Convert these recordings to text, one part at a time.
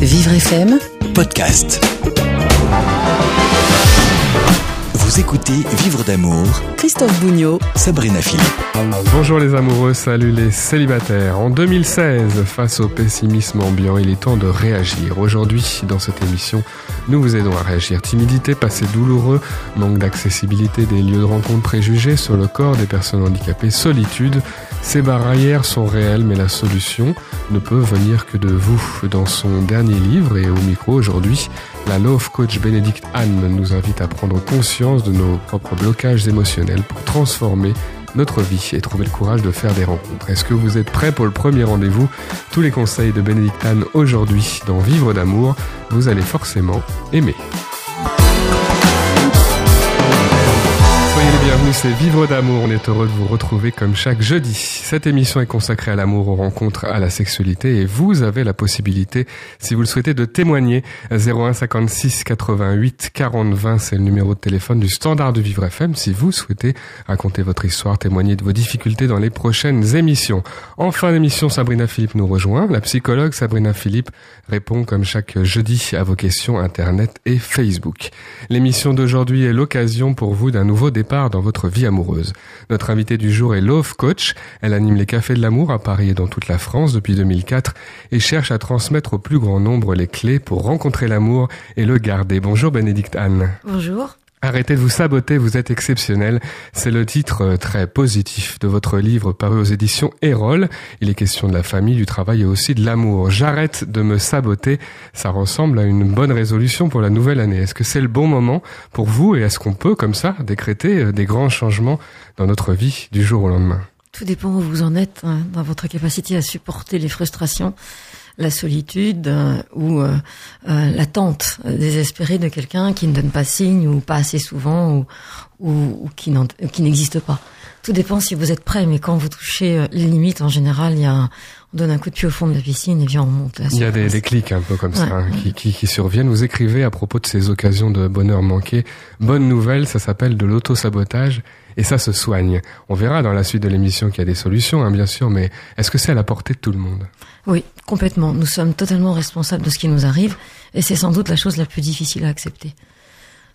Vivre FM, podcast. Vous écoutez Vivre d'amour, Christophe Bougnot, Sabrina Philippe. Bonjour les amoureux, salut les célibataires. En 2016, face au pessimisme ambiant, il est temps de réagir. Aujourd'hui, dans cette émission, nous vous aidons à réagir. Timidité, passé douloureux, manque d'accessibilité des lieux de rencontre préjugés sur le corps des personnes handicapées, solitude. Ces barrières sont réelles, mais la solution ne peut venir que de vous. Dans son dernier livre et au micro aujourd'hui, la Love Coach Bénédicte Anne nous invite à prendre conscience de nos propres blocages émotionnels pour transformer notre vie et trouver le courage de faire des rencontres. Est-ce que vous êtes prêts pour le premier rendez-vous? Tous les conseils de Bénédicte Anne aujourd'hui dans Vivre d'amour, vous allez forcément aimer. Bienvenus, c'est Vivre d'amour. On est heureux de vous retrouver comme chaque jeudi. Cette émission est consacrée à l'amour, aux rencontres, à la sexualité et vous avez la possibilité, si vous le souhaitez, de témoigner. 01 56 88 40 20, c'est le numéro de téléphone du standard de Vivre FM si vous souhaitez raconter votre histoire, témoigner de vos difficultés dans les prochaines émissions. En fin d'émission, Sabrina Philippe nous rejoint. La psychologue Sabrina Philippe répond comme chaque jeudi à vos questions Internet et Facebook. L'émission d'aujourd'hui est l'occasion pour vous d'un nouveau départ dans votre vie amoureuse. Notre invitée du jour est Love Coach. Elle anime les cafés de l'amour à Paris et dans toute la France depuis 2004 et cherche à transmettre au plus grand nombre les clés pour rencontrer l'amour et le garder. Bonjour Bénédicte Anne. Bonjour. Arrêtez de vous saboter, vous êtes exceptionnel. C'est le titre euh, très positif de votre livre paru aux éditions Erol. Il est question de la famille, du travail et aussi de l'amour. J'arrête de me saboter. Ça ressemble à une bonne résolution pour la nouvelle année. Est-ce que c'est le bon moment pour vous et est-ce qu'on peut, comme ça, décréter euh, des grands changements dans notre vie du jour au lendemain? Tout dépend où vous en êtes hein, dans votre capacité à supporter les frustrations la solitude euh, ou euh, euh, l'attente désespérée de quelqu'un qui ne donne pas signe ou pas assez souvent ou, ou, ou qui n'existe pas. Tout dépend si vous êtes prêt, mais quand vous touchez les limites, en général, il y a on donne un coup de pied au fond de la piscine et puis on monte. Il y a des, des clics un peu comme ça hein, qui, qui, qui, surviennent. Vous écrivez à propos de ces occasions de bonheur manqué. Bonne nouvelle, ça s'appelle de l'auto-sabotage et ça se soigne. On verra dans la suite de l'émission qu'il y a des solutions, hein, bien sûr, mais est-ce que c'est à la portée de tout le monde? Oui, complètement. Nous sommes totalement responsables de ce qui nous arrive et c'est sans doute la chose la plus difficile à accepter.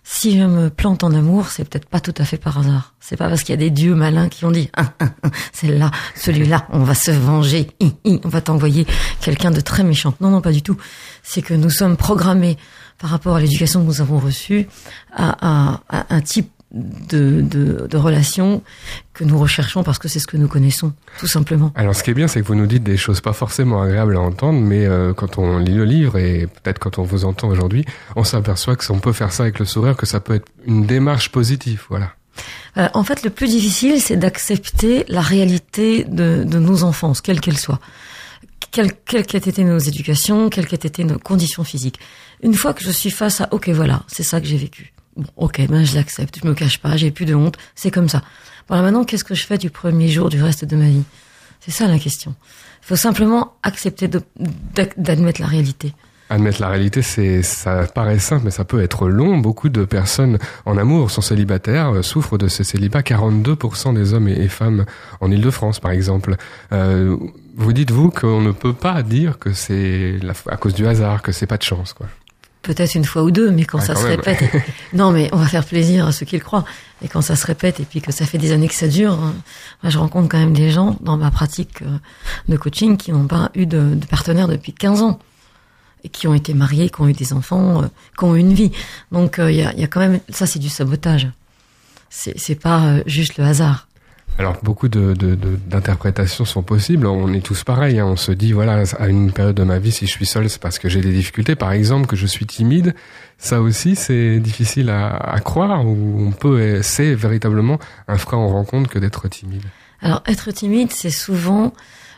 Si je me plante en amour, c'est peut-être pas tout à fait par hasard. C'est pas parce qu'il y a des dieux malins qui ont dit ah, ah, ah, celle-là, celui-là, on va se venger, on va t'envoyer quelqu'un de très méchant. Non, non, pas du tout. C'est que nous sommes programmés par rapport à l'éducation que nous avons reçue à un type de, de, de, relations que nous recherchons parce que c'est ce que nous connaissons, tout simplement. Alors ce qui est bien, c'est que vous nous dites des choses pas forcément agréables à entendre, mais euh, quand on lit le livre et peut-être quand on vous entend aujourd'hui, on s'aperçoit que on peut faire ça avec le sourire, que ça peut être une démarche positive, voilà. Euh, en fait, le plus difficile, c'est d'accepter la réalité de, de nos enfances, quelle qu'elle soit. Quelle, quelle qu'aient été nos éducations, quelles qu'aient été nos conditions physiques. Une fois que je suis face à, ok, voilà, c'est ça que j'ai vécu Bon, ok, ben je l'accepte, je me cache pas, j'ai plus de honte, c'est comme ça. Voilà, maintenant, qu'est-ce que je fais du premier jour du reste de ma vie? C'est ça la question. Il faut simplement accepter d'admettre la réalité. Admettre la réalité, c'est ça paraît simple, mais ça peut être long. Beaucoup de personnes en amour sont célibataires, euh, souffrent de ce célibat. 42% des hommes et femmes en Île-de-France, par exemple. Euh, vous dites-vous qu'on ne peut pas dire que c'est à cause du hasard, que c'est pas de chance, quoi? Peut-être une fois ou deux, mais quand ça se répète, non, mais on va faire plaisir à ceux qui le croient. Et quand ça se répète et puis que ça fait des années que ça dure, hein, moi je rencontre quand même des gens dans ma pratique euh, de coaching qui n'ont pas eu de, de, partenaire depuis 15 ans et qui ont été mariés, qui ont eu des enfants, euh, qui ont eu une vie. Donc euh, il y, a, y, a, quand même ça, c'est du sabotage. C'est pas juste le hasard. Alors beaucoup de, d'interprétations sont possibles. On est tous pareils. Hein. On se dit voilà à une période de ma vie si je suis seul c'est parce que j'ai des difficultés. Par exemple que je suis timide. Ça aussi c'est difficile à, croire ou on peut c'est véritablement un frein en rencontre que d'être timide. Alors être timide c'est souvent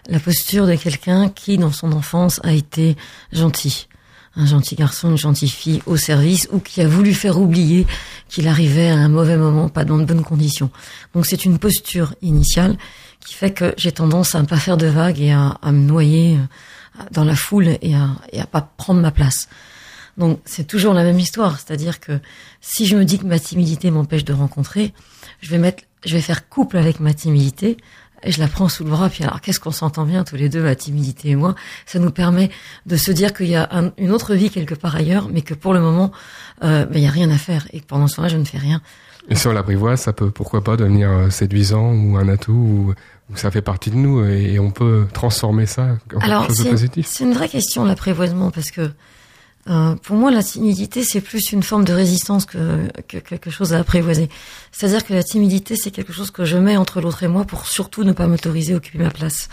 la posture de quelqu'un qui dans son enfance a été gentil un gentil garçon, une gentille fille au service ou qui a voulu faire oublier qu'il arrivait à un mauvais moment, pas dans de bonnes conditions. Donc c'est une posture initiale qui fait que j'ai tendance à ne pas faire de vagues et à, me noyer euh, dans la foule et à, et à pas prendre ma place. Donc c'est toujours la même histoire, c'est-à-dire que si je me dis que ma timidité m'empêche de rencontrer, je vais mettre, je vais faire couple avec ma timidité Et je la prends sous le bras, puis alors qu'est-ce qu'on s'entend bien tous les deux, la timidité et moi. Ça nous permet de se dire qu'il y a une autre vie quelque part ailleurs, mais que pour le moment, euh, ben, il y a rien à faire et que pendant ce temps-là, je ne fais rien. Et si on l'apprivoise, ça peut pourquoi pas devenir euh, séduisant ou un atout ou, ça fait partie de nous et on peut transformer ça en quelque chose de positif. C'est une vraie question l'apprivoisement parce que euh, pour moi, la timidité, c'est plus une forme de résistance que, que quelque chose à apprivoiser. C'est-à-dire que la timidité, c'est quelque chose que je mets entre l'autre et moi pour surtout ne pas m'autoriser à occuper ma place.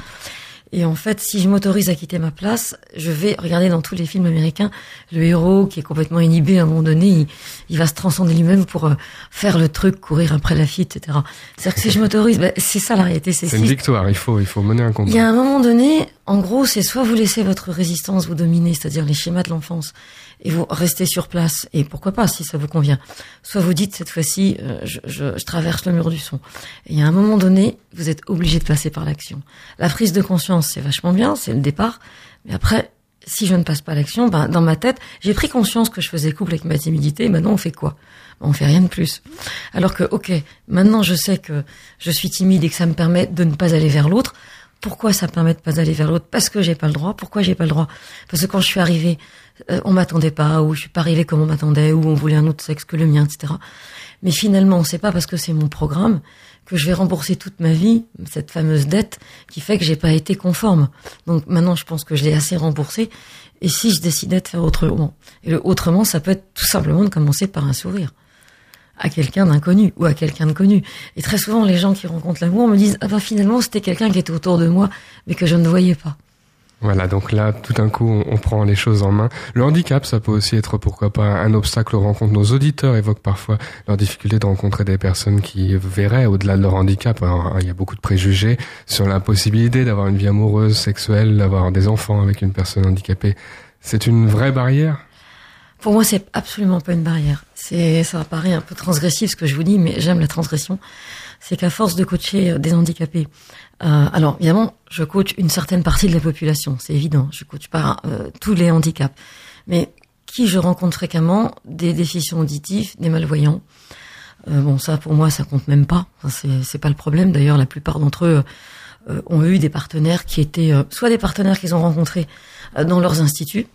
Et en fait, si je m'autorise à quitter ma place, je vais regarder dans tous les films américains le héros qui est complètement inhibé à un moment donné, il, va se transcender lui-même pour euh, faire le truc, courir après la fille, etc. C'est-à-dire que si je m'autorise, ben, c'est ça la réalité. C'est une victoire. Il faut, il faut mener un combat. Il y a un moment donné, en gros, c'est soit vous laissez votre résistance vous dominer, c'est-à-dire les schémas de l'enfance, et vous restez sur place, et pourquoi pas si ça vous convient. Soit vous dites cette fois-ci, euh, je, traverse le mur du son. Et a un moment donné, vous êtes obligé de passer par l'action. La prise de conscience, c'est vachement bien, c'est le départ, mais après, si je ne passe pas l'action, ben, dans ma tête, j'ai pris conscience que je faisais couple avec ma timidité, et maintenant on fait quoi? On fait rien de plus. Alors que, ok, maintenant je sais que je suis timide et que ça me permet de ne pas aller vers l'autre, pourquoi ça permet de pas aller vers l'autre? Parce que j'ai pas le droit. Pourquoi j'ai pas le droit? Parce que quand je suis arrivée, euh, on m'attendait pas, ou je suis pas arrivée comme on m'attendait, ou on voulait un autre sexe que le mien, etc. Mais finalement, c'est pas parce que c'est mon programme que je vais rembourser toute ma vie cette fameuse dette qui fait que j'ai pas été conforme. Donc maintenant, je pense que je l'ai assez remboursé. Et si je décidais de faire autrement, et le autrement, ça peut être tout simplement de commencer par un sourire à quelqu'un d'inconnu ou à quelqu'un de connu. Et très souvent, les gens qui rencontrent l'amour me disent ah ben finalement c'était quelqu'un qui était autour de moi mais que je ne voyais pas. Voilà, donc là, tout d'un coup, on, prend les choses en main. Le handicap, ça peut aussi être, pourquoi pas, un obstacle aux rencontres. Nos auditeurs évoquent parfois leur difficulté de rencontrer des personnes qui verraient au-delà de leur handicap. Alors, il y a beaucoup de préjugés sur la possibilité d'avoir une vie amoureuse, sexuelle, d'avoir des enfants avec une personne handicapée. C'est une vraie barrière? Pour moi, c'est absolument pas une barrière. C'est, ça paraît un peu transgressif ce que je vous dis, mais j'aime la transgression. C'est qu'à force de coacher euh, des handicapés, euh, alors évidemment, je coach une certaine partie de la population, c'est évident. Je coach pas euh, tous les handicaps, mais qui je rencontre fréquemment, des déficients auditifs, des malvoyants. Euh, bon, ça pour moi, ça compte même pas. c'est, c'est pas le problème. D'ailleurs, la plupart d'entre eux euh, ont eu des partenaires qui étaient soit des partenaires qu'ils ont rencontrés dans leurs instituts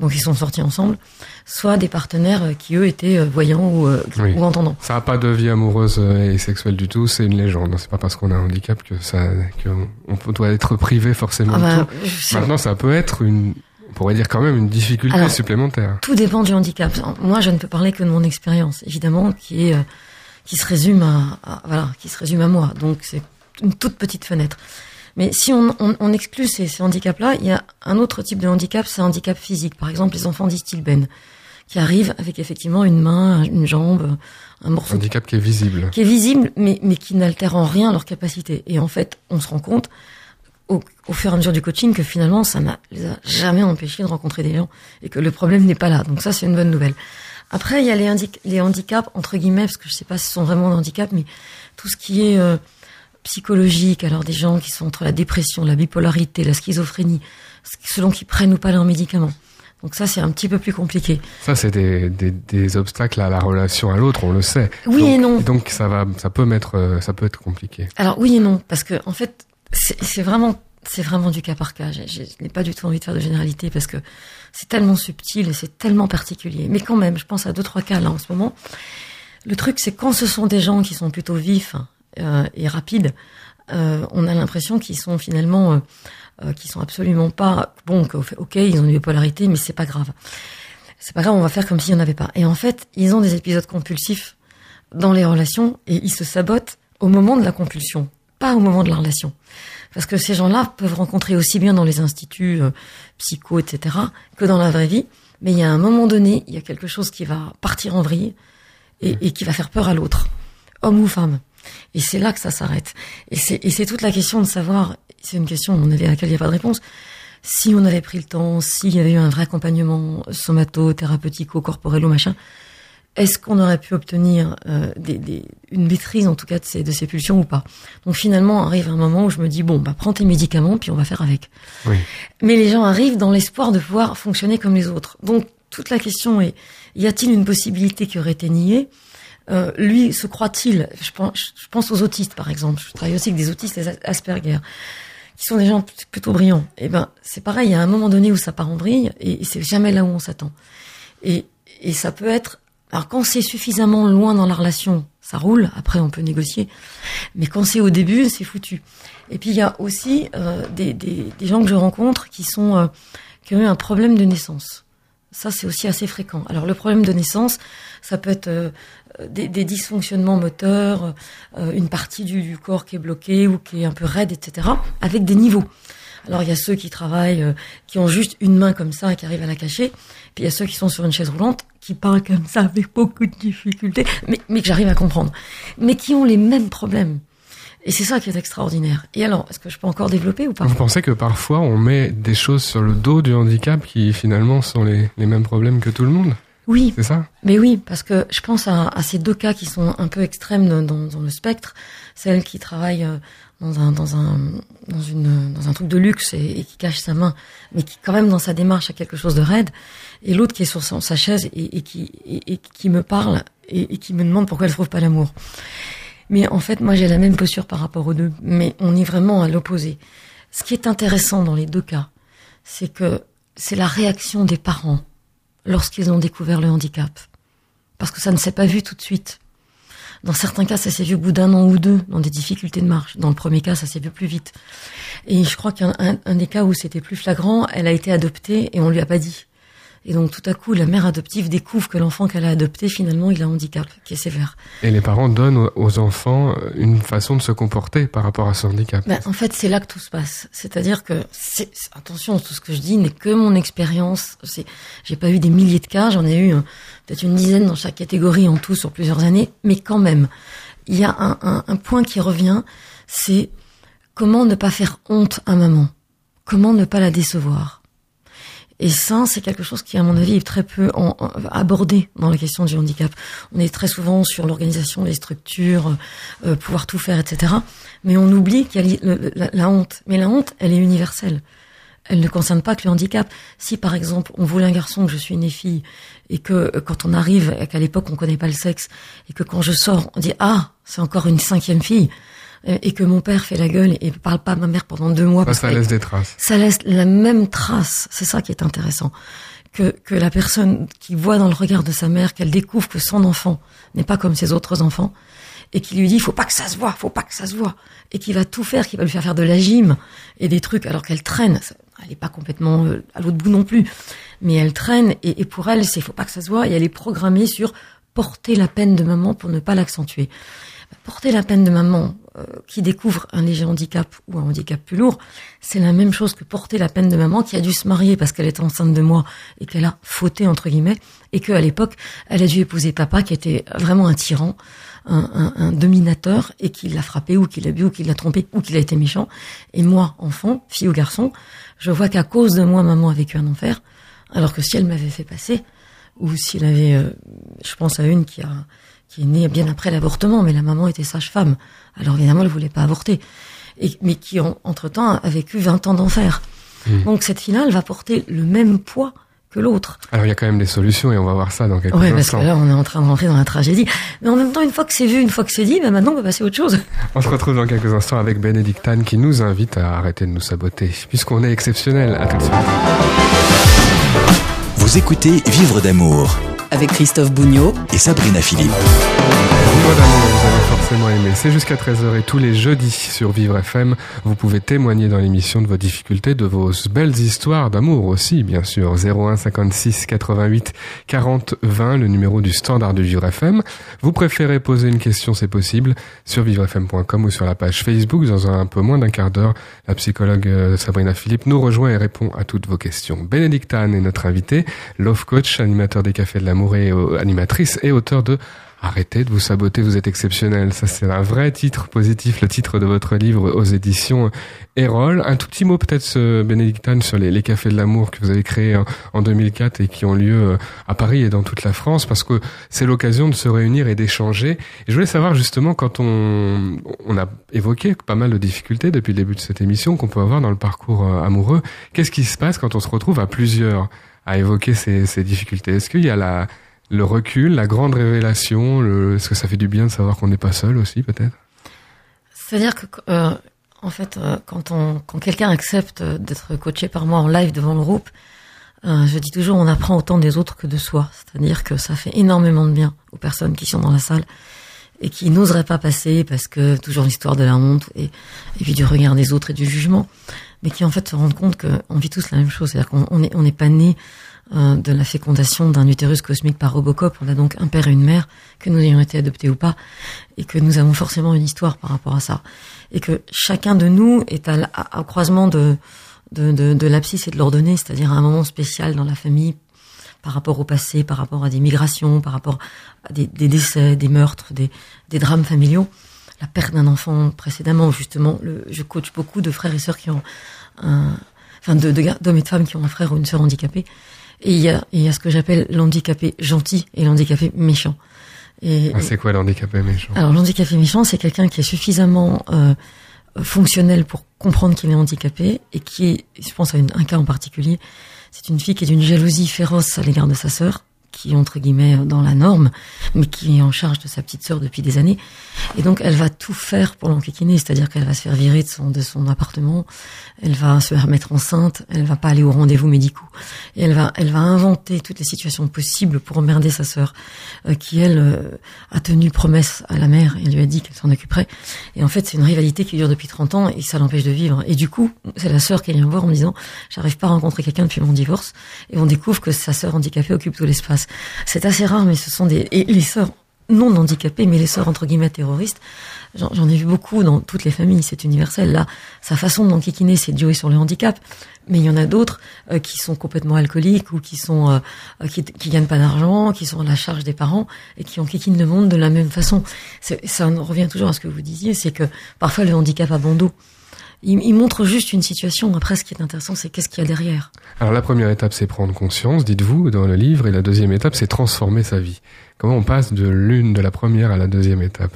donc ils sont sortis ensemble, soit des partenaires euh, qui eux étaient euh, voyants ou, euh, ou entendants. Ça n'a pas de vie amoureuse et sexuelle du tout, c'est une légende. C'est pas parce qu'on a un handicap que ça, qu'on doit être privé forcément. Ah bah, Maintenant, ça peut être une, on pourrait dire quand même une difficulté supplémentaire. Tout dépend du handicap. Moi, je ne peux parler que de mon expérience, évidemment, qui est qui se résume à, à voilà, qui se résume à moi. Donc c'est une toute petite fenêtre. Mais si on, on, on exclut ces, ces handicaps-là, il y a un autre type de handicap, c'est un handicap physique. Par exemple, les enfants d'Istilben, qui arrivent avec effectivement une main, une jambe, un morceau. Un handicap qui est visible. Qui est visible, mais, mais qui n'altère en rien leur capacité. Et en fait, on se rend compte, au, au fur et à mesure du coaching, que finalement, ça n'a les a jamais empêchés de rencontrer des gens et que le problème n'est pas là. Donc ça, c'est une bonne nouvelle. Après, il y a les, les handicaps, entre guillemets, parce que je sais pas si ce sont vraiment des handicaps, mais tout ce qui est... Euh, psychologiques, alors des gens qui sont entre la dépression, la bipolarité, la schizophrénie, selon qu'ils prennent ou pas leurs médicaments. Donc ça, c'est un petit peu plus compliqué. Ça, c'est des, des, des, obstacles à la relation à l'autre, on le sais. Oui et non. donc ça va, ça peut mettre, euh, ça peut être compliqué. Alors oui et non, parce que en fait, c'est vraiment, c'est vraiment du cas par cas. Je, je n'ai pas du tout envie de faire de généralité parce que c'est tellement subtil et c'est tellement particulier. Mais quand même, je pense à deux trois cas là en ce moment. Le truc, c'est quand ce sont des gens qui sont plutôt vifs et rapides, euh, on a l'impression qu'ils sont finalement, euh, euh, qu'ils sont absolument pas bon. Ok, ils ont une bipolarité, mais c'est pas grave. C'est pas grave, on va faire comme s'il n'y en avait pas. Et en fait, ils ont des épisodes compulsifs dans les relations et ils se sabotent au moment de la compulsion, pas au moment de la relation. Parce que ces gens-là peuvent rencontrer aussi bien dans les instituts euh, psycho, etc., que dans la vraie vie. Mais il y a un moment donné, il y a quelque chose qui va partir en vrille et qui va faire peur à l'autre, homme ou femme. Et c'est là que ça s'arrête. Et c'est toute la question de savoir, c'est une question à laquelle il n'y a pas de réponse, si on avait pris le temps, s'il y avait eu un vrai accompagnement somato, thérapeutico, corporello, machin, est-ce qu'on aurait pu obtenir euh, des, des, une maîtrise en tout cas de ces, de ces pulsions ou pas? Donc finalement arrive un moment où je me dis bon bah prends tes médicaments puis on va faire avec. Oui. Mais les gens arrivent dans l'espoir de pouvoir fonctionner comme les autres. Donc toute la question est y a-t-il une possibilité qui aurait été niée? Euh, lui, se croit-il je pense, aux autistes, par exemple. Je travaille aussi avec des autistes, les Asperger, qui sont des gens plutôt brillants. Et eh ben, c'est pareil. Il y a un moment donné où ça part en brille, et, c'est jamais là où on s'attend. Et, et ça peut être. Alors quand c'est suffisamment loin dans la relation, ça roule. Après, on peut négocier. Mais quand c'est au début, c'est foutu. Et puis il y a aussi euh, des, des, gens que je rencontre qui sont euh, qui ont eu un problème de naissance. Ça, c'est aussi assez fréquent. Alors le problème de naissance, ça peut être des, des, dysfonctionnements moteurs, euh, une partie du, du, corps qui est bloquée ou qui est un peu raide, etc., avec des niveaux. Alors il y a ceux qui travaillent, euh, qui ont juste une main comme ça et qui arrivent à la cacher, puis il y a ceux qui sont sur une chaise roulante, qui parlent comme ça avec beaucoup de difficultés, mais, mais que j'arrive à comprendre, mais qui ont les mêmes problèmes. Et c'est ça qui est extraordinaire. Et alors, est-ce que je peux encore développer ou pas? Vous pensez que parfois on met des choses sur le dos du handicap qui finalement sont les, les mêmes problèmes que tout le monde? Oui. C'est ça? Mais oui, parce que je pense à, à, ces deux cas qui sont un peu extrêmes dans, dans le spectre. Celle qui travaille euh, dans un, dans un, dans une, dans un truc de luxe et, qui cache sa main, mais qui quand même dans sa démarche a quelque chose de raide. Et l'autre qui est sur sa chaise et, et qui, et, qui me parle et, qui me demande pourquoi elle trouve pas l'amour. Mais en fait, moi j'ai la même posture par rapport aux deux, mais on est vraiment à l'opposé. Ce qui est intéressant dans les deux cas, c'est que c'est la réaction des parents lorsqu'ils ont découvert le handicap. Parce que ça ne s'est pas vu tout de suite. Dans certains cas, ça s'est vu au bout d'un an ou deux, dans des difficultés de marche. Dans le premier cas, ça s'est vu plus vite. Et je crois qu'un un, des cas où c'était plus flagrant, elle a été adoptée et on lui a pas dit. Et donc tout à coup, la mère adoptive découvre que l'enfant qu'elle a adopté, finalement, il a un handicap qui est sévère. Et les parents donnent aux enfants une façon de se comporter par rapport à ce handicap. Ben, en fait, c'est là que tout se passe. C'est-à-dire que, c'est, attention, tout ce que je dis n'est que mon expérience. C'est, j'ai pas eu des milliers de cas, j'en ai eu euh, peut-être une dizaine dans chaque catégorie en tout sur plusieurs années, mais quand même, il y a un, un, un point qui revient, c'est comment ne pas faire honte à maman, comment ne pas la décevoir? Et ça, c'est quelque chose qui, à mon avis, est très peu abordé dans la question du handicap. On est très souvent sur l'organisation, les structures, euh, pouvoir tout faire, etc. Mais on oublie qu'il y a la, la, honte. Mais la honte, elle est universelle. Elle ne concerne pas que le handicap. Si, par exemple, on voulait un garçon, que je suis une fille, et que euh, quand on arrive, et qu'à l'époque on connaît pas le sexe, et que quand je sors, on dit ah, c'est encore une cinquième fille, et que mon père fait la gueule et parle pas à ma mère pendant deux mois. Ça, ça laisse des traces. Ça laisse la même trace. C'est ça qui est intéressant. Que, que la personne qui voit dans le regard de sa mère qu'elle découvre que son enfant n'est pas comme ses autres enfants et qui lui dit faut pas que ça se voit, faut pas que ça se voit et qui va tout faire, qui va lui faire faire de la gym et des trucs alors qu'elle traîne. Elle est pas complètement euh, à l'autre bout non plus, mais elle traîne et, et pour elle c'est faut pas que ça se voit et elle est programmée sur porter la peine de maman pour ne pas l'accentuer. Porter la peine de maman euh, qui découvre un léger handicap ou un handicap plus lourd, c'est la même chose que porter la peine de maman qui a dû se marier parce qu'elle était enceinte de moi et qu'elle a fauté entre guillemets et qu'à l'époque elle a dû épouser papa qui était vraiment un tyran, un, dominateur et qui l'a frappé ou qui l'a bu ou qui l'a trompé ou qui a été méchant. Et moi, enfant, fille ou garçon, je vois qu'à cause de moi, maman a vécu un enfer, alors que si elle m'avait fait passer ou s'il avait, euh, je pense à une qui a qui est née bien après l'avortement, mais la maman était sage-femme. Alors évidemment, elle voulait pas avorter. Et, mais qui, entre-temps, a vécu 20 ans d'enfer. Hmm. Donc cette finale va porter le même poids que l'autre. Alors il y a quand même des solutions et on va voir ça dans quelques ouais, parce que là on est en train de rentrer dans la tragédie. Mais en même temps, une fois que c'est vu, une fois que c'est dit, ben maintenant on va passer à autre chose. On se retrouve dans quelques instants avec Bénédicte Anne qui nous invite à arrêter de nous saboter, puisqu'on est exceptionnel. À tout de suite. Vous écoutez Vivre d'amour avec Christophe Bougnot et Sabrina Philippe. Vous forcément. C'est jusqu'à 13h et tous les jeudis sur Vivre FM. Vous pouvez témoigner dans l'émission de vos difficultés, de vos belles histoires d'amour aussi, bien sûr. 01 56 88 40 20, le numéro du standard de Vivre FM. Vous préférez poser une question, c'est possible, sur vivrefm.com ou sur la page Facebook. Dans un peu moins d'un quart d'heure, la psychologue euh, Sabrina Philippe nous rejoint et répond à toutes vos questions. Bénédicte Anne est notre invitée, love coach, animateur des Cafés de la l'amour et animatrice et auteur de Arrêtez de vous saboter, vous êtes exceptionnel. Ça, c'est un vrai titre positif, le titre de votre livre aux éditions Erol. Un tout petit mot peut-être, Bénédictane, sur les, cafés de l'amour que vous avez créés en, 2004 et qui ont lieu euh, à Paris et dans toute la France, parce que c'est l'occasion de se réunir et d'échanger. Et je voulais savoir justement, quand on, on a évoqué pas mal de difficultés depuis le début de cette émission qu'on peut avoir dans le parcours euh, amoureux, qu'est-ce qui se passe quand on se retrouve à plusieurs à évoquer ces difficultés? Est-ce qu'il y a la, le recul, la grande révélation, le, est-ce que ça fait du bien de savoir qu'on n'est pas seul aussi, peut-être? C'est-à-dire que, euh, en fait, euh, quand on, quand quelqu'un accepte d'être coaché par moi en live devant le groupe, euh, je dis toujours, on apprend autant des autres que de soi. C'est-à-dire que ça fait énormément de bien aux personnes qui sont dans la salle et qui n'oseraient pas passer parce que toujours l'histoire de la honte et, et puis du regard des autres et du jugement, mais qui en fait se rendent compte qu'on vit tous la même chose. C'est-à-dire qu'on n'est on est pas né euh, de la fécondation d'un utérus cosmique par Robocop. On a donc un père et une mère, que nous ayons été adoptés ou pas, et que nous avons forcément une histoire par rapport à ça. Et que chacun de nous est à, à, croisement de, de, de, de l'abscisse et de l'ordonnée, c'est-à-dire à un moment spécial dans la famille par rapport au passé, par rapport à des migrations, par rapport à des, des décès, des meurtres, des, des drames familiaux, la perte d'un enfant précédemment, justement. Le, je coach beaucoup de frères et sœurs qui ont un, enfin de d'hommes et de femmes qui ont un frère ou une sœur handicapée et il y a, il y a ce que j'appelle l'handicapé gentil et l'handicapé méchant. Et, ah, c'est quoi l'handicapé méchant? Alors l'handicapé méchant, c'est quelqu'un qui est suffisamment euh, fonctionnel pour comprendre qu'il est handicapé et qui est, je pense à une, un cas en particulier, c'est une fille qui est d'une jalousie féroce à l'égard de sa sœur, qui est entre guillemets dans la norme, mais qui est en charge de sa petite sœur depuis des années. Et donc elle va tout faire pour l'enquiquiner, c'est-à-dire qu'elle va se faire virer de son, de son appartement, elle va se faire mettre enceinte, elle va pas aller aux rendez-vous médicaux, et elle va, elle va inventer toutes les situations possibles pour emmerder sa sœur, euh, qui elle euh, a tenu promesse à la mère et lui a dit qu'elle s'en occuperait. Et en fait c'est une rivalité qui dure depuis 30 ans et ça l'empêche de vivre. Et du coup c'est la sœur qui vient voir en disant j'arrive pas à rencontrer quelqu'un depuis mon divorce, et on découvre que sa sœur handicapée occupe tout l'espace. C'est assez rare, mais ce sont des et les sœurs non handicapées, mais les sœurs entre guillemets terroristes. J'en ai vu beaucoup dans toutes les familles, c'est universel. Là, sa façon d'enquiquiner, c'est de jouer sur le handicap. Mais il y en a d'autres euh, qui sont complètement alcooliques ou qui sont euh, euh, qui, gagnent pas d'argent, qui sont à la charge des parents et qui enquiquinent le monde de la même façon. Ça revient toujours à ce que vous disiez, c'est que parfois le handicap a bon dos il, il, montre juste une situation. Après, ce qui est intéressant, c'est qu'est-ce qu'il y a derrière. Alors la première étape, c'est prendre conscience, dites-vous, dans le livre, et la deuxième étape, c'est transformer sa vie. Comment on passe de l'une, de la première à la deuxième étape?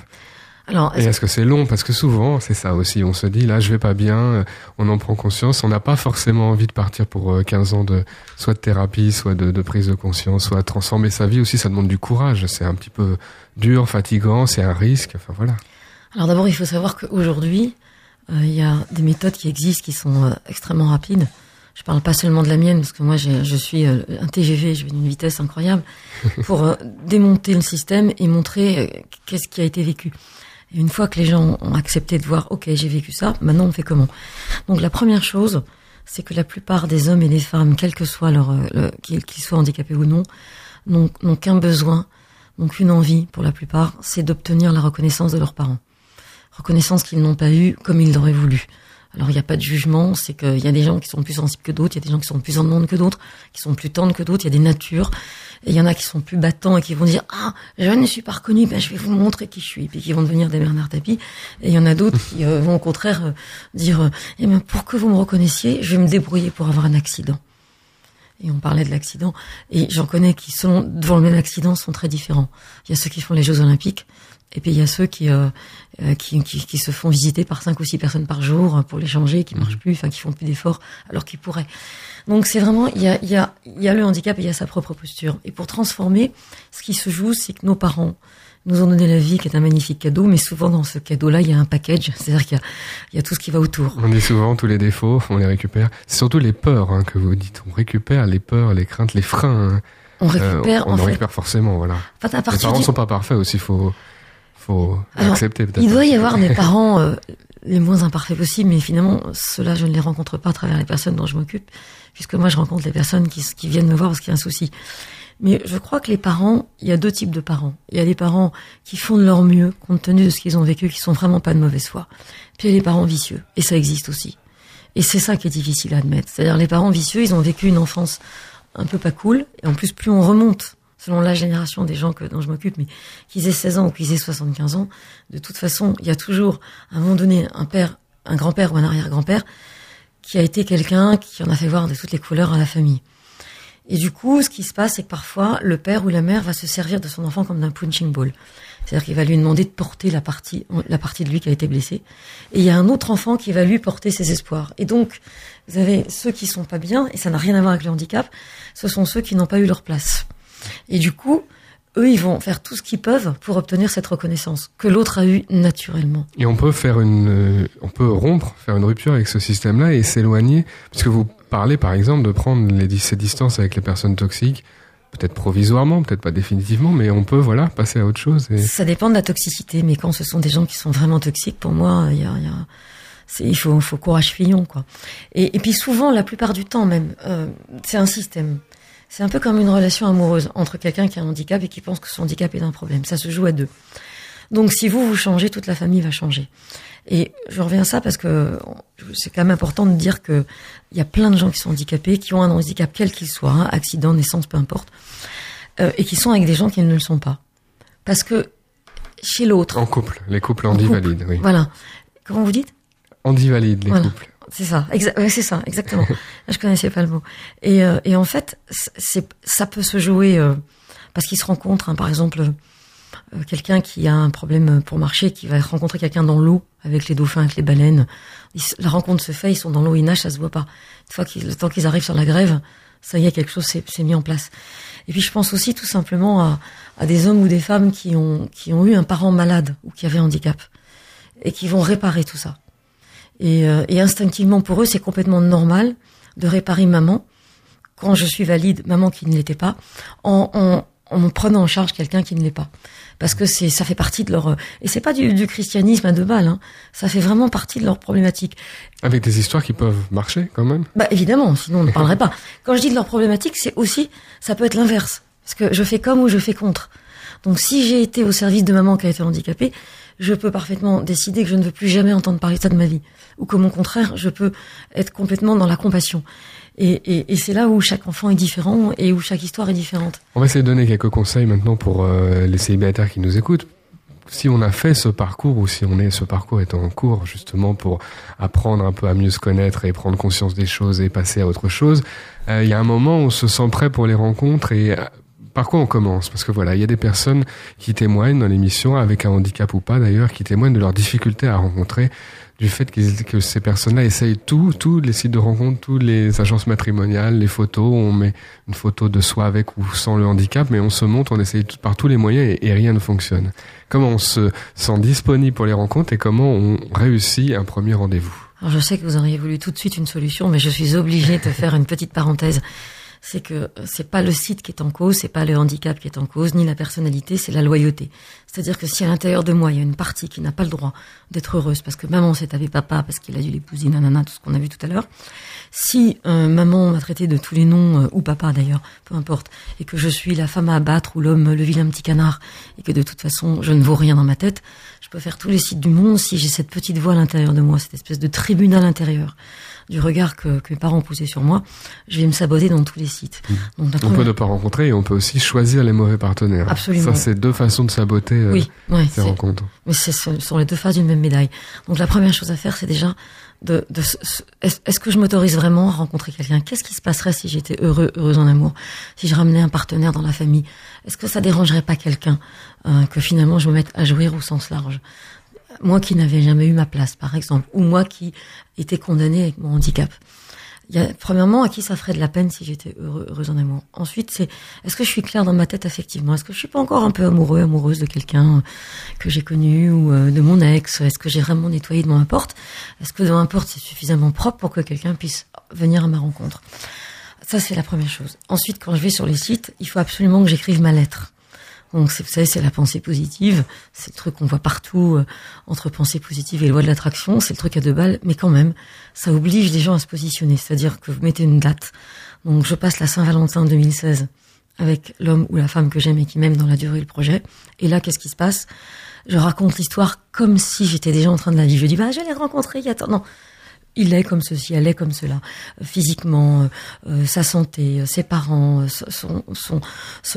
Alors, est-ce et est-ce que c'est long? Parce que souvent, c'est ça aussi. On se dit, là, je vais pas bien. On en prend conscience. On n'a pas forcément envie de partir pour 15 euh, ans de soit de thérapie, soit de, de prise de conscience, soit transformer sa vie aussi. Ça demande du courage. C'est un petit peu dur, fatigant. C'est un risque. Enfin voilà. Alors d'abord, il faut savoir qu'aujourd'hui, il y a des méthodes qui existent qui sont euh, extrêmement rapides. Je parle pas seulement de la mienne parce que moi je suis euh, un TGV, je vais d'une vitesse incroyable pour démonter le système et montrer qu'est-ce qui a été vécu. Et une fois que les gens ont accepté de voir, ok, j'ai vécu ça, maintenant on fait comment? Donc la première chose, c'est que la plupart des hommes et des femmes, quel que soit leur, qu'ils soient handicapés ou non, n'ont qu'un besoin, n'ont qu'une envie pour la plupart, c'est d'obtenir la reconnaissance de leurs parents reconnaissance qu'ils n'ont pas eu comme ils l'auraient voulu. Alors il n'y a pas de jugement, c'est qu'il y a des gens qui sont plus sensibles que d'autres, il y a des gens qui sont plus en demande que d'autres, qui sont plus tendres que d'autres, il y a des natures, et il y en a qui sont plus battants et qui vont dire ah je ne suis pas reconnu, ben je vais vous montrer qui je suis, puis qui vont devenir des Bernard Tapie, et il y en a d'autres qui euh, vont au contraire euh, dire eh ben pour que vous me reconnaissiez, je vais me débrouiller pour avoir un accident. Et on parlait de l'accident, et j'en connais qui selon devant le même accident sont très différents. Il y a ceux qui font les Jeux Olympiques, et puis il y a ceux qui, euh, euh, qui, qui, qui, se font visiter par cinq ou six personnes par jour pour les changer, qui marchent mhm. plus, enfin qui font plus d'efforts alors qu'ils pourraient. Donc c'est vraiment il y a, il y, a, il y a le handicap et il y a sa propre posture. Et pour transformer, ce qui se joue, c'est que nos parents nous ont donné la vie, qui est un magnifique cadeau, mais souvent dans ce cadeau-là, il y a un package, c'est-à-dire qu'il y a, il y a tout ce qui va autour. On dit souvent tous les défauts, on les récupère. C'est surtout les peurs hein, que vous dites. On récupère les peurs, les craintes, les freins. Hein. On récupère. Euh, on en récupère forcément, voilà. En fait, à les parents ne sont pas parfaits aussi. Faut faut accepter Il doit y avoir des parents euh, les moins imparfaits possibles, mais finalement, ceux-là, je ne les rencontre pas à travers les personnes dont je m'occupe, puisque moi, je rencontre les personnes qui, qui viennent me voir parce qu'il y a un souci. Mais je crois que les parents, il y a deux types de parents. Il y a des parents qui font de leur mieux, compte tenu de ce qu'ils ont vécu, qui sont vraiment pas de mauvaise foi. Puis il y a les parents vicieux, et ça existe aussi. Et c'est ça qui est difficile à admettre. C'est-à-dire les parents vicieux, ils ont vécu une enfance un peu pas cool, et en plus, plus on remonte selon la génération des gens que, dont je m'occupe, mais qu'ils aient 16 ans ou qu'ils aient 75 ans, de toute façon, il y a toujours, à un moment donné, un père, un grand-père ou un arrière-grand-père qui a été quelqu'un qui en a fait voir de toutes les couleurs à la famille. Et du coup, ce qui se passe, c'est que parfois, le père ou la mère va se servir de son enfant comme d'un punching ball. C'est-à-dire qu'il va lui demander de porter la partie, la partie de lui qui a été blessée. Et il y a un autre enfant qui va lui porter ses espoirs. Et donc, vous avez ceux qui sont pas bien, et ça n'a rien à voir avec le handicap, ce sont ceux qui n'ont pas eu leur place. Et du coup, eux, ils vont faire tout ce qu'ils peuvent pour obtenir cette reconnaissance que l'autre a eu naturellement. Et on peut faire une, euh, on peut rompre, faire une rupture avec ce système-là et s'éloigner, puisque vous parlez par exemple de prendre les, ces distances avec les personnes toxiques, peut-être provisoirement, peut-être pas définitivement, mais on peut voilà passer à autre chose. Et... Ça dépend de la toxicité, mais quand ce sont des gens qui sont vraiment toxiques, pour moi, il y a, y a il faut, faut courage fillon quoi. Et, et, puis souvent, la plupart du temps même, euh, c'est un système. C'est un peu comme une relation amoureuse entre quelqu'un qui a un handicap et qui pense que son handicap est un problème. Ça se joue à deux. Donc si vous vous changez, toute la famille va changer. Et je reviens à ça parce que c'est quand même important de dire que il y a plein de gens qui sont handicapés, qui ont un handicap quel qu'il soit, hein, accident, naissance, peu importe, euh, et qui sont avec des gens qui ne le sont pas. Parce que chez l'autre. En couple, les couples handivalides, oui. Voilà. Comment vous dites? Handivalides, les couples. C'est ça, c'est ça, exactement. je connaissais pas le mot. Et, euh, et en fait, c'est ça peut se jouer euh, parce qu'ils se rencontrent. Hein, par exemple, euh, quelqu'un qui a un problème pour marcher, qui va rencontrer quelqu'un dans l'eau avec les dauphins, avec les baleines. la rencontre se fait, ils sont dans l'eau, ils nagent, ça se voit pas. Une fois qu'ils, le temps qu'ils arrivent sur la grève, ça y est, quelque chose s'est mis en place. Et puis je pense aussi tout simplement à, à, des hommes ou des femmes qui ont qui ont eu un parent malade ou qui avait un handicap et qui vont réparer tout ça. Et, euh, et instinctivement pour eux, c'est complètement normal de réparer maman quand je suis valide, maman qui ne l'était pas, en, en, en prenant en charge quelqu'un qui ne l'est pas. Parce que c'est, ça fait partie de leur, et c'est pas du, du christianisme à deux balles, hein. ça fait vraiment partie de leur problématique. Avec des histoires qui peuvent marcher quand même. Bah évidemment, sinon on ne parlerait pas. Quand je dis de leur problématique, c'est aussi, ça peut être l'inverse, parce que je fais comme ou je fais contre. Donc si j'ai été au service de maman qui a été handicapée, je peux parfaitement décider que je ne veux plus jamais entendre parler de ça de ma vie, ou que mon contraire, je peux être complètement dans la compassion. Et, et, et c'est là où chaque enfant est différent et où chaque histoire est différente. On va essayer de donner quelques conseils maintenant pour euh, les célibataires qui nous écoutent. Si on a fait ce parcours ou si on est ce parcours est en cours justement pour apprendre un peu à mieux se connaître et prendre conscience des choses et passer à autre chose, euh, il y a un moment où on se sent prêt pour les rencontres et par quoi on commence? Parce que voilà, il y a des personnes qui témoignent dans l'émission, avec un handicap ou pas d'ailleurs, qui témoignent de leurs difficultés à rencontrer, du fait que ces personnes-là essayent tout, tous les sites de rencontre, toutes les agences matrimoniales, les photos, on met une photo de soi avec ou sans le handicap, mais on se montre, on essaye par tous les moyens et, et rien ne fonctionne. Comment on se sent disponible pour les rencontres et comment on réussit un premier rendez-vous? Alors je sais que vous auriez voulu tout de suite une solution, mais je suis obligée de faire une petite parenthèse c'est que c'est pas le site qui est en cause, c'est pas le handicap qui est en cause, ni la personnalité, c'est la loyauté. C'est-à-dire que si à l'intérieur de moi il y a une partie qui n'a pas le droit d'être heureuse parce que maman s'est avec papa, parce qu'il a dû l'épouser, nanana, tout ce qu'on a vu tout à l'heure, si euh, maman m'a traité de tous les noms, euh, ou papa d'ailleurs, peu importe, et que je suis la femme à abattre ou l'homme, le vilain petit canard, et que de toute façon je ne vaux rien dans ma tête, je peux faire tous les sites du monde si j'ai cette petite voix à l'intérieur de moi, cette espèce de tribunal intérieur du regard que, que mes parents posaient sur moi, je vais me saboter dans tous les sites. Mmh. Donc, on peut ne pas rencontrer et on peut aussi choisir les mauvais partenaires. Absolument. Ça, c'est deux façons de saboter euh, oui, ouais, ces rencontres. Mais ce sont les deux faces d'une même médaille. Donc la première chose à faire, c'est déjà de, de est-ce que je m'autorise vraiment à rencontrer quelqu'un? Qu'est-ce qui se passerait si j'étais heureux, heureuse en amour? Si je ramenais un partenaire dans la famille? Est-ce que ça dérangerait pas quelqu'un euh, que finalement je me mette à jouir au sens large? Moi qui n'avais jamais eu ma place, par exemple, ou moi qui étais condamnée avec mon handicap. Il y a, premièrement, à qui ça ferait de la peine si j'étais heureux, heureuse en amour? Ensuite, c'est est-ce que je suis claire dans ma tête affectivement? Est-ce que je suis pas encore un peu amoureux, amoureuse de quelqu'un que j'ai connu ou euh, de mon ex? Est-ce que j'ai vraiment nettoyé devant ma porte? Est-ce que devant ma porte c'est suffisamment propre pour que quelqu'un puisse venir à ma rencontre? Ça, c'est la première chose. Ensuite, quand je vais sur les sites, il faut absolument que j'écrive ma lettre. Donc, vous savez, c'est la pensée positive. C'est le truc qu'on voit partout euh, entre pensée positive et loi de l'attraction. C'est le truc à deux balles, mais quand même, ça oblige les gens à se positionner. C'est-à-dire que vous mettez une date. Donc, je passe la Saint-Valentin 2016 avec l'homme ou la femme que j'aime et qui m'aime dans la durée du projet. Et là, qu'est-ce qui se passe? Je raconte l'histoire comme si j'étais déjà en train de la vivre. Je dis, bah, je l'ai rencontré il y a temps. Non, il est comme ceci, elle est comme cela, physiquement, euh, sa santé, ses parents, son, son,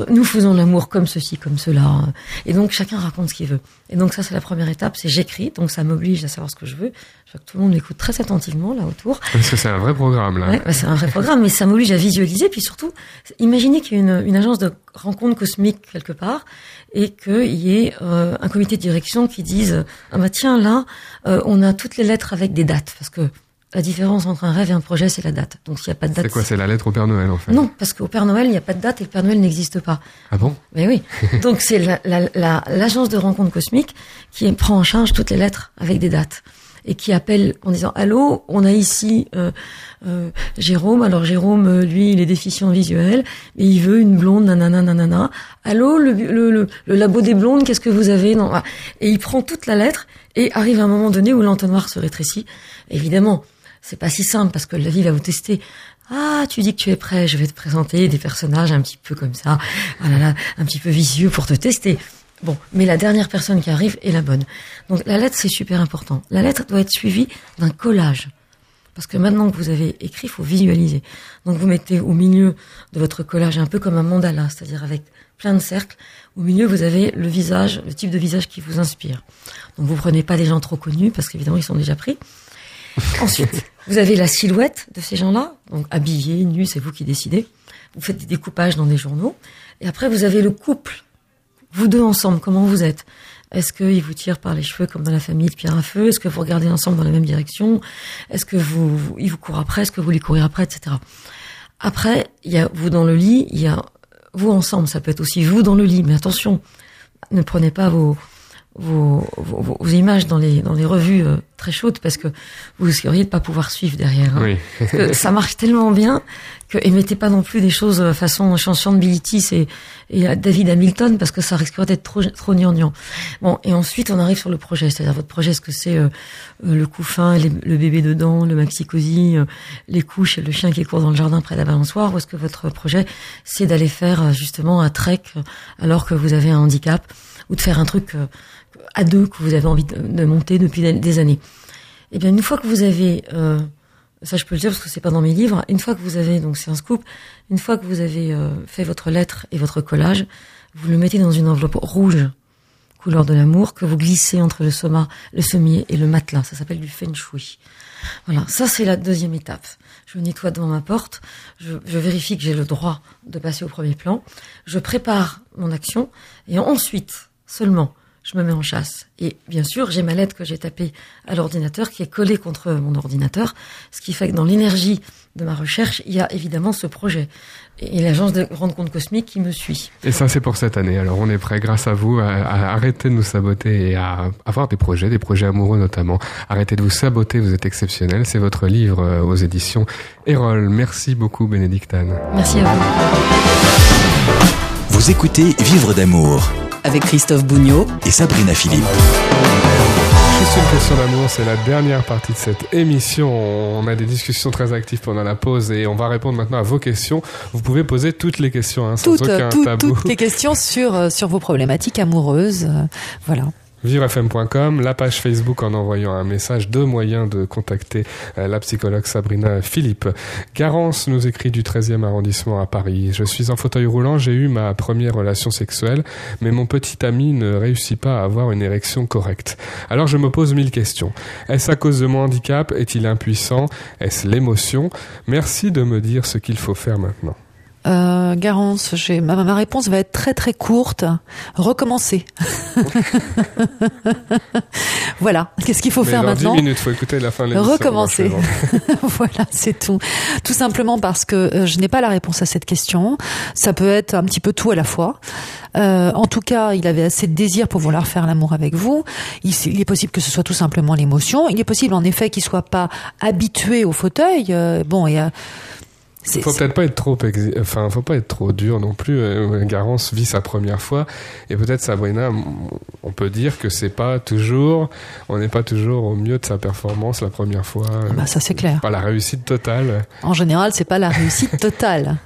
nous faisons l'amour comme ceci, comme cela, et donc chacun raconte ce qu'il veut. Et donc ça c'est la première étape, c'est j'écris, donc ça m'oblige à savoir ce que je veux. Je vois que tout le monde m'écoute très attentivement là autour. Parce que c'est un vrai programme là. Ouais, bah, c'est un vrai programme, mais ça m'oblige à visualiser, puis surtout, imaginez qu'il y ait une, une, agence de rencontre cosmique quelque part, et qu'il y ait euh, un comité de direction qui dise ah bah tiens là, euh, on a toutes les lettres avec des dates, parce que la différence entre un rêve et un projet, c'est la date. Donc s'il n'y a pas de date. C'est quoi C'est la lettre au Père Noël en fait? Non, parce qu'au Père Noël, il n'y a pas de date et le Père Noël n'existe pas. Ah bon? Mais oui. Donc c'est l'agence la, la, de rencontre cosmique qui prend en charge toutes les lettres avec des dates et qui appelle en disant allô, on a ici euh, euh, Jérôme. Alors Jérôme, lui, il est déficient visuel, mais il veut une blonde, nanana, nanana. Allô, le, le, le, le labo des blondes, qu'est-ce que vous avez non Et il prend toute la lettre et arrive à un moment donné où l'entonnoir se rétrécit. Évidemment, c'est pas si simple parce que la vie va vous tester. Ah, tu dis que tu es prêt, je vais te présenter des personnages un petit peu comme ça, ah un petit peu vicieux pour te tester. Bon, mais la dernière personne qui arrive est la bonne. Donc la lettre, c'est super important. La lettre doit être suivie d'un collage. Parce que maintenant que vous avez écrit, il faut visualiser. Donc vous mettez au milieu de votre collage un peu comme un mandala, c'est-à-dire avec plein de cercles. Au milieu, vous avez le visage, le type de visage qui vous inspire. Donc vous prenez pas des gens trop connus parce qu'évidemment ils sont déjà pris. Ensuite, vous avez la silhouette de ces gens-là, donc habillés, nus, c'est vous qui décidez. Vous faites des découpages dans des journaux. Et après, vous avez le couple vous deux ensemble, comment vous êtes? Est-ce qu'il vous tire par les cheveux comme dans la famille de Pierre à Feu? Est-ce que vous regardez ensemble dans la même direction? Est-ce que vous, il vous court après? Est-ce que vous lui courez après, etc. Après, il y a vous dans le lit, il y a vous ensemble. Ça peut être aussi vous dans le lit, mais attention, ne prenez pas vos vos, vos, vos, images dans les dans les revues euh, très chaudes parce que vous risqueriez de pas pouvoir suivre derrière. Hein. Oui. ça marche tellement bien que émettez pas non plus des choses euh, façon chanson de Bilitis et, et David Hamilton parce que ça risquerait d'être trop trop gnangnan. Bon et ensuite on arrive sur le projet, c'est-à-dire votre projet, est-ce que c'est euh, le couffin, le bébé dedans, le maxi cosy, les couches et le chien qui court dans le jardin près de la balançoire, ou est-ce que votre projet c'est d'aller faire justement un trek alors que vous avez un handicap ou de faire un truc à deux que vous avez envie de, monter depuis des années. Eh bien, une fois que vous avez, euh, ça je peux le dire parce que c'est pas dans mes livres, une fois que vous avez, donc c'est un scoop, une fois que vous avez euh, fait votre lettre et votre collage, vous le mettez dans une enveloppe rouge, couleur de l'amour, que vous glissez entre le soma, le sommier et le matelas. Ça s'appelle du feng shui. Voilà, ça c'est la deuxième étape. Je nettoie devant ma porte, je, je vérifie que j'ai le droit de passer au premier plan, je prépare mon action et ensuite seulement je me mets en chasse. Et bien sûr, j'ai ma lettre que j'ai tapée à l'ordinateur qui est collée contre mon ordinateur, ce qui fait que dans l'énergie de ma recherche, il y a évidemment ce projet et l'agence de rendre compte cosmique qui me suit. Et ça, c'est pour cette année. Alors, on est prêt, grâce à vous, à, arrêter de nous saboter et à avoir des projets, des projets amoureux notamment. Arrêtez de vous saboter, vous êtes exceptionnel. C'est votre livre euh, aux éditions Erol. Merci beaucoup, Bénédicte Anne. Merci à vous. Vous écoutez Vivre d'amour avec Christophe Bougnot et Sabrina Philippe. Juste une question d'amour, c'est la dernière partie de cette émission. On a des discussions très actives pendant la pause et on va répondre maintenant à vos questions. Vous pouvez poser toutes les questions hein, sans aucun tabou. Toutes les questions sur, euh, sur vos problématiques amoureuses. Euh, voilà vivrefm.com, la page Facebook en envoyant un message, deux moyens de contacter euh, la psychologue Sabrina Philippe. Garance nous écrit du 13e arrondissement à Paris. Je suis en fauteuil roulant, j'ai eu ma première relation sexuelle, mais mon petit ami ne réussit pas à avoir une érection correcte. Alors je me pose mille questions. Est-ce à cause de mon handicap? Est-il impuissant? Est-ce l'émotion? Merci de me dire ce qu'il faut faire maintenant. Euh, Garance, ma, ma réponse va être très très courte. Recommencer. voilà. Qu'est-ce qu'il faut faire maintenant 10 minutes, faut écouter la fin de Recommencer. voilà, c'est tout. Tout simplement parce que euh, je n'ai pas la réponse à cette question. Ça peut être un petit peu tout à la fois. Euh, en tout cas, il avait assez de désir pour vouloir faire l'amour avec vous. Il, il, est possible que ce soit tout simplement l'émotion. Il est possible en effet qu'il soit pas habitué au fauteuil. Euh, bon, et faut peut-être pas être trop, enfin, faut pas être trop dur non plus. Euh, Garance vit sa première fois et peut-être Sabrina, on peut dire que c'est pas toujours, on n'est pas toujours au mieux de sa performance la première fois. Ah bah ça c'est clair. Pas la réussite totale. En général, c'est pas la réussite totale.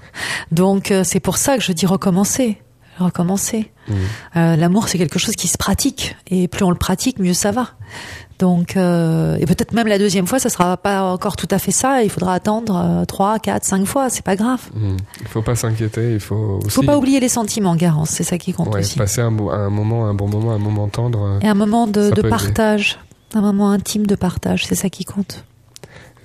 Donc euh, c'est pour ça que je dis recommencer recommencer. Mmh. Euh, L'amour, c'est quelque chose qui se pratique, et plus on le pratique, mieux ça va. Donc, euh, et peut-être même la deuxième fois, ça sera pas encore tout à fait ça. Il faudra attendre euh, trois, quatre, cinq fois. C'est pas grave. Mmh. Il faut pas s'inquiéter. Il faut. Aussi... Faut pas oublier les sentiments, Garance. C'est ça qui compte ouais, aussi. Passer un, un, moment, un bon moment, un moment tendre. Et un moment de, de partage, un moment intime de partage. C'est ça qui compte.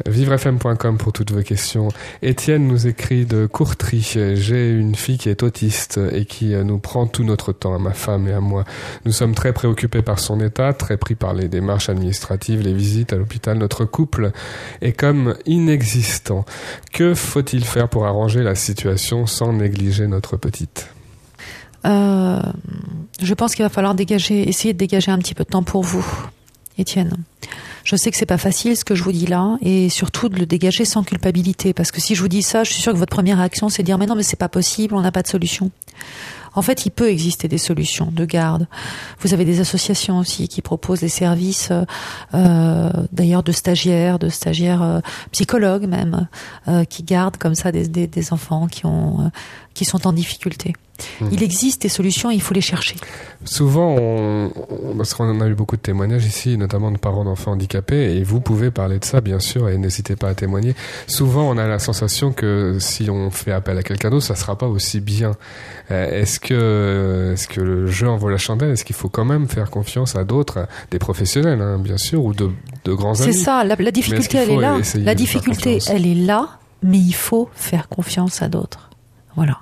Vivrefm.com pour toutes vos questions. Étienne nous écrit de Courtry. J'ai une fille qui est autiste et qui nous prend tout notre temps, à ma femme et à moi. Nous sommes très préoccupés par son état, très pris par les démarches administratives, les visites à l'hôpital. Notre couple est comme inexistant. Que faut-il faire pour arranger la situation sans négliger notre petite? Euh, Je pense qu'il va falloir essayer de dégager un petit peu de temps pour vous, Étienne. Je sais que c'est pas facile ce que je vous dis là, et surtout de le dégager sans culpabilité, parce que si je vous dis ça, je suis sûre que votre première réaction c'est de dire mais non mais c'est pas possible, on n'a pas de solution. En fait, il peut exister des solutions de garde. Vous avez des associations aussi qui proposent des services, euh, d'ailleurs de stagiaires, de stagiaires euh, psychologues même, euh, qui gardent comme ça des, des, enfants qui ont, euh, qui sont en difficulté. Il existe des solutions, il faut les chercher. Souvent, on, on- parce qu'on en a eu beaucoup de témoignages ici, notamment de parents d'enfants handicapés, et vous pouvez parler de ça, bien sûr, et n'hésitez pas à témoigner. Souvent, on a la sensation que si on fait appel à quelqu'un d'autre, ça sera pas aussi bien. Euh, est-ce que, est-ce que le jeu en vaut la chandelle? Est-ce qu'il faut quand même faire confiance à d'autres, des professionnels, hein, bien sûr, ou de, de grands C'est amis? ça, la, difficulté, elle est là. La difficulté, elle est là, mais il faut faire confiance à d'autres. Voilà.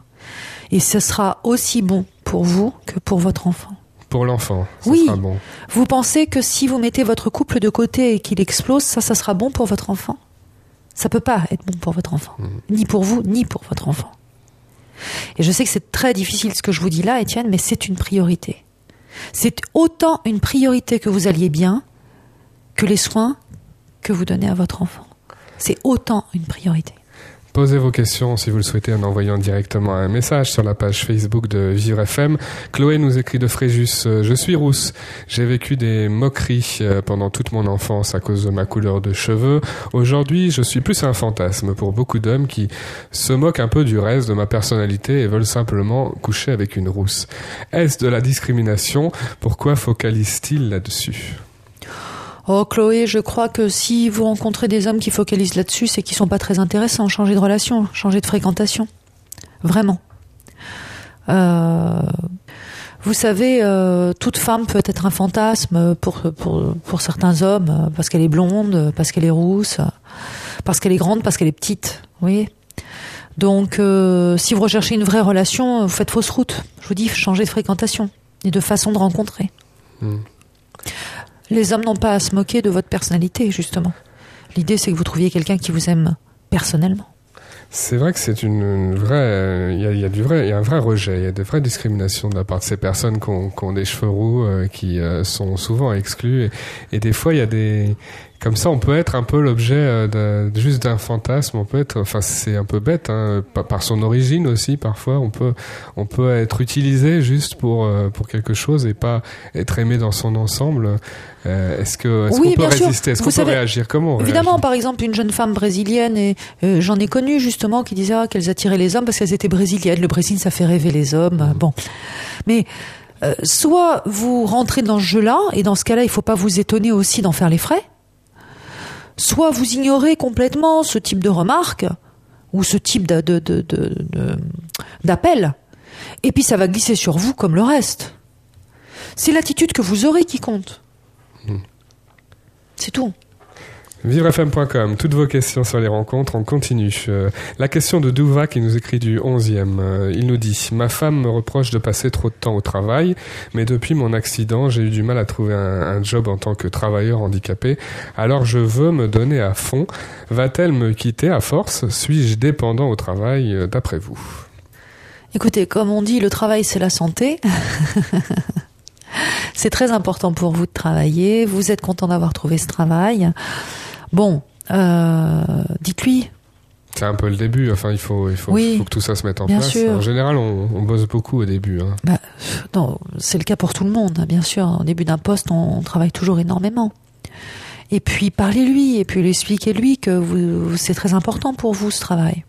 Et ce sera aussi bon pour vous que pour votre enfant. Pour l'enfant, ça Oui. sera bon. Vous pensez que si vous mettez votre couple de côté et qu'il explose, ça, ça sera bon pour votre enfant? Ça peut pas être bon pour votre enfant, ni pour vous, ni pour votre enfant. Et je sais que c'est très difficile ce que je vous dis là, Étienne, mais c'est une priorité. C'est autant une priorité que vous alliez bien que les soins que vous donnez à votre enfant. C'est autant une priorité. Posez vos questions si vous le souhaitez en envoyant directement un message sur la page Facebook de Vivre FM. Chloé nous écrit de Fréjus euh, Je suis rousse. J'ai vécu des moqueries euh, pendant toute mon enfance à cause de ma couleur de cheveux. Aujourd'hui, je suis plus un fantasme pour beaucoup d'hommes qui se moquent un peu du reste de ma personnalité et veulent simplement coucher avec une rousse. Est-ce de la discrimination? Pourquoi focalise-t-il là-dessus? Oh Chloé, je crois que si vous rencontrez des hommes qui focalisent là-dessus, c'est qu'ils sont pas très intéressants. Changez de relation, changez de fréquentation. Vraiment. Euh, vous savez, euh, toute femme peut être un fantasme pour, pour, certains hommes, parce qu'elle est blonde, parce qu'elle est rousse, parce qu'elle est grande, parce qu'elle est petite. Vous voyez Donc, euh, si vous recherchez une vraie relation, vous faites fausse route. Je vous dis, changez de fréquentation et de façon de rencontrer. Hmm. Les hommes n'ont pas à se moquer de votre personnalité, justement. L'idée, c'est que vous trouviez quelqu'un qui vous aime personnellement. C'est vrai que c'est une, une vraie, il y a, du vrai, il y a un vrai rejet, il y a des vraies discriminations de la part de ces personnes qui ont, des cheveux roux, euh, qui euh, sont souvent exclus, et, et des fois il y a des, comme ça, on peut être un peu l'objet euh, d'un- juste d'un fantasme. On peut être, enfin, c'est un peu bête, hein, par, son origine aussi. Parfois, on peut, on peut être utilisé juste pour euh, pour quelque chose et pas être aimé dans son ensemble. Euh, est-ce que, est-ce Oui, qu'on peut résister? Est-ce qu'on peut réagir? Comment on Évidemment, réagit par exemple, une jeune femme brésilienne, et euh, j'en ai connu justement qui disaient ah, qu'elles attiraient les hommes parce qu'elles étaient brésiliennes. Le Brésil, ça fait rêver les hommes. Bon, mais euh, soit vous rentrez dans ce jeu-là, et dans ce cas-là, il faut pas vous étonner aussi d'en faire les frais. Soit vous ignorez complètement ce type de remarques ou ce type d'appel, et puis ça va glisser sur vous comme le reste. C'est l'attitude que vous aurez qui compte. C'est tout. Vivrefm.com, toutes vos questions sur les rencontres, on continue. Euh, la question de Douva qui nous écrit du 11e. euh, il nous dit Ma femme me reproche de passer trop de temps au travail, mais depuis mon accident, j'ai eu du mal à trouver un, job en tant que travailleur handicapé. Alors je veux me donner à fond. Va-t-elle me quitter à force? Suis-je dépendant au travail euh, d'après vous? Écoutez, comme on dit, le travail c'est la santé. c'est très important pour vous de travailler. Vous êtes content d'avoir trouvé ce travail. Bon, euh, dites-lui. C'est un peu le début, enfin il faut, il faut, Oui, faut que tout ça se mette en bien place. sûr. En général, on, on bosse beaucoup au début. Hein. Bah, non, c'est le cas pour tout le monde, hein, bien sûr. Au début d'un poste, on, on travaille toujours énormément. Et puis parlez-lui, et puis expliquez-lui que vous, c'est très important pour vous ce travail.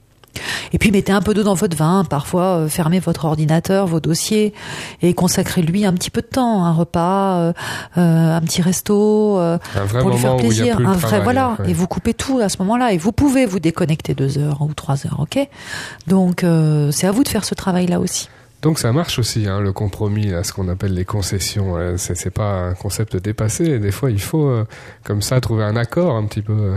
Et puis mettez un peu d'eau dans votre vin, parfois euh, fermez votre ordinateur, vos dossiers, et consacrez-lui un petit peu de temps, un repas, euh, euh, un petit resto, euh, Un vrai pour lui faire plaisir, un vrai travail, voilà. ouais. Et vous coupez tout à ce moment-là, et vous pouvez vous déconnecter deux heures ou trois heures, ok? Donc euh, c'est à vous de faire ce travail-là aussi. Donc ça marche aussi, hein, le compromis, là, ce qu'on appelle les concessions. Euh, C'est pas un concept dépassé. Des fois, il faut, euh, comme ça, trouver un accord un petit peu. euh.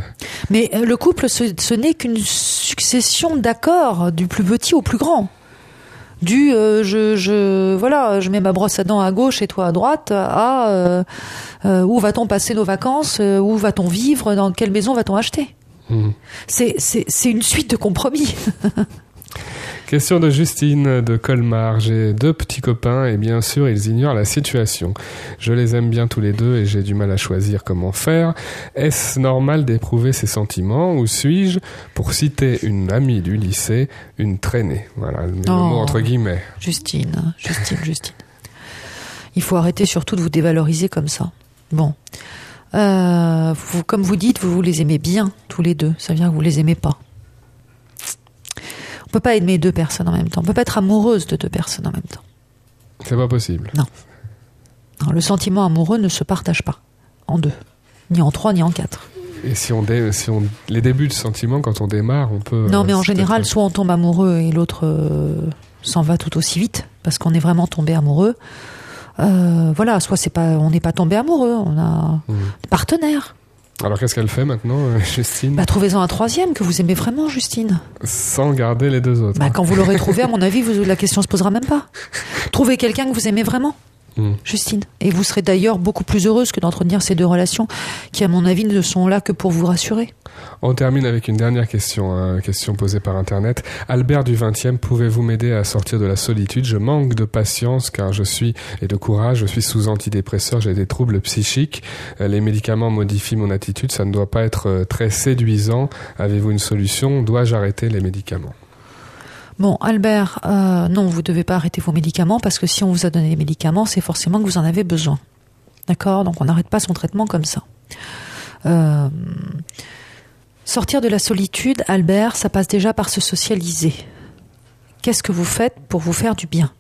Mais euh, le couple, ce, ce n'est qu'une succession d'accords, du plus petit au plus grand. Du euh, je, je voilà, je mets ma brosse à dents à gauche et toi à droite, à où va-t-on passer nos vacances, où va-t-on vivre, dans quelle maison va-t-on acheter? C'est c'est c'est une suite de compromis. Question de Justine de Colmar. J'ai deux petits copains et bien sûr, ils ignorent la situation. Je les aime bien tous les deux et j'ai du mal à choisir comment faire. Est-ce normal d'éprouver ces sentiments ou suis-je, pour citer une amie du lycée, une traînée? Voilà, le le Oh. mot entre guillemets. Justine, Justine, Justine. Il faut arrêter surtout de vous dévaloriser comme ça. Bon. Euh, vous, comme vous dites, vous, vous les aimez bien, tous les deux. Ça veut dire que vous les aimez pas. On peut pas aimer deux personnes en même temps. On peut pas être amoureuse de deux personnes en même temps. C'est pas possible. Non, le sentiment amoureux ne se partage pas en deux. Ni en trois, ni en quatre. Et si on, dé- si on les débuts de sentiments, quand on démarre, on peut. Non, euh, mais en c'est général, soit on tombe amoureux et l'autre euh, s'en va tout aussi vite parce qu'on est vraiment tombé amoureux. Euh, voilà, soit c'est pas, on n'est pas tombé amoureux, on a des partenaires. Alors qu'est-ce qu'elle fait maintenant, euh, Justine? Bah, trouvez-en un troisième que vous aimez vraiment, Justine. Sans garder les deux autres. Bah, quand vous l'aurez trouvé, à mon avis, vous, la question se posera même pas. Trouvez quelqu'un que vous aimez vraiment, Mhm. Justine. Et vous serez d'ailleurs beaucoup plus heureuse que d'entretenir ces deux relations qui, à mon avis, ne sont là que pour vous rassurer. On termine avec une dernière question, hein, question posée par Internet. Albert du 20e, pouvez-vous m'aider à sortir de la solitude? Je manque de patience car je suis et de courage. Je suis sous antidépresseur, j'ai des troubles psychiques. Euh, Les médicaments modifient mon attitude. Ça ne doit pas être euh, très séduisant. Avez-vous une solution? Dois-je arrêter les médicaments? Bon, Albert, euh, non, vous devez pas arrêter vos médicaments parce que si on vous a donné des médicaments, c'est forcément que vous en avez besoin. D'accord? Donc on n'arrête pas son traitement comme ça. Euh, sortir de la solitude, Albert, ça passe déjà par se socialiser. Qu'est-ce que vous faites pour vous faire du bien?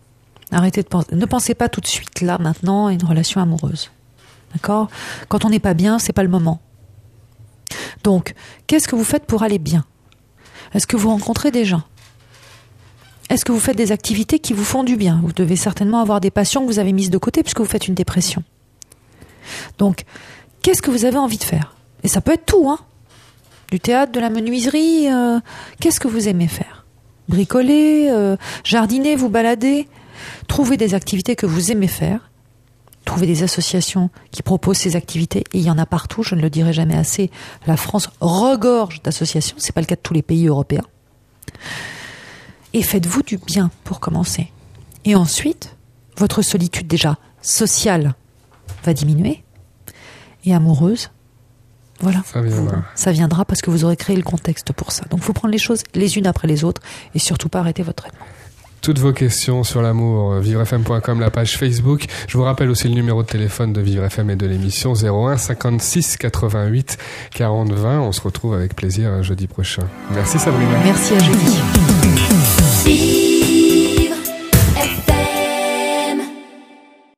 Arrêtez de penser. Ne pensez pas tout de suite là, maintenant, à une relation amoureuse. D'accord? Quand on n'est pas bien, c'est pas le moment. Donc, qu'est-ce que vous faites pour aller bien? Est-ce que vous rencontrez des gens? Est-ce que vous faites des activités qui vous font du bien? Vous devez certainement avoir des passions que vous avez mises de côté puisque vous faites une dépression. Donc, qu'est-ce que vous avez envie de faire? Et ça peut être tout, hein Du théâtre, de la menuiserie, euh, qu'est-ce que vous aimez faire? Bricoler, euh, jardiner, vous balader? Trouvez des activités que vous aimez faire. Trouvez des associations qui proposent ces activités. Et il y en a partout, je ne le dirai jamais assez. La France regorge d'associations. C'est pas le cas de tous les pays européens et faites-vous du bien pour commencer. Et ensuite, votre solitude déjà sociale va diminuer et amoureuse. Voilà. Ça viendra. Vous- ça viendra parce que vous aurez créé le contexte pour ça. Donc, faut prendre les choses les unes après les autres et surtout pas arrêter votre traitement. Toutes vos questions sur l'amour, euh, vivrefm.com, la page Facebook. Je vous rappelle aussi le numéro de téléphone de Vivre FM et de l'émission 01 56 88 40 20. On se retrouve avec plaisir euh, jeudi prochain. Merci Sabrina. Merci à jeudi. see.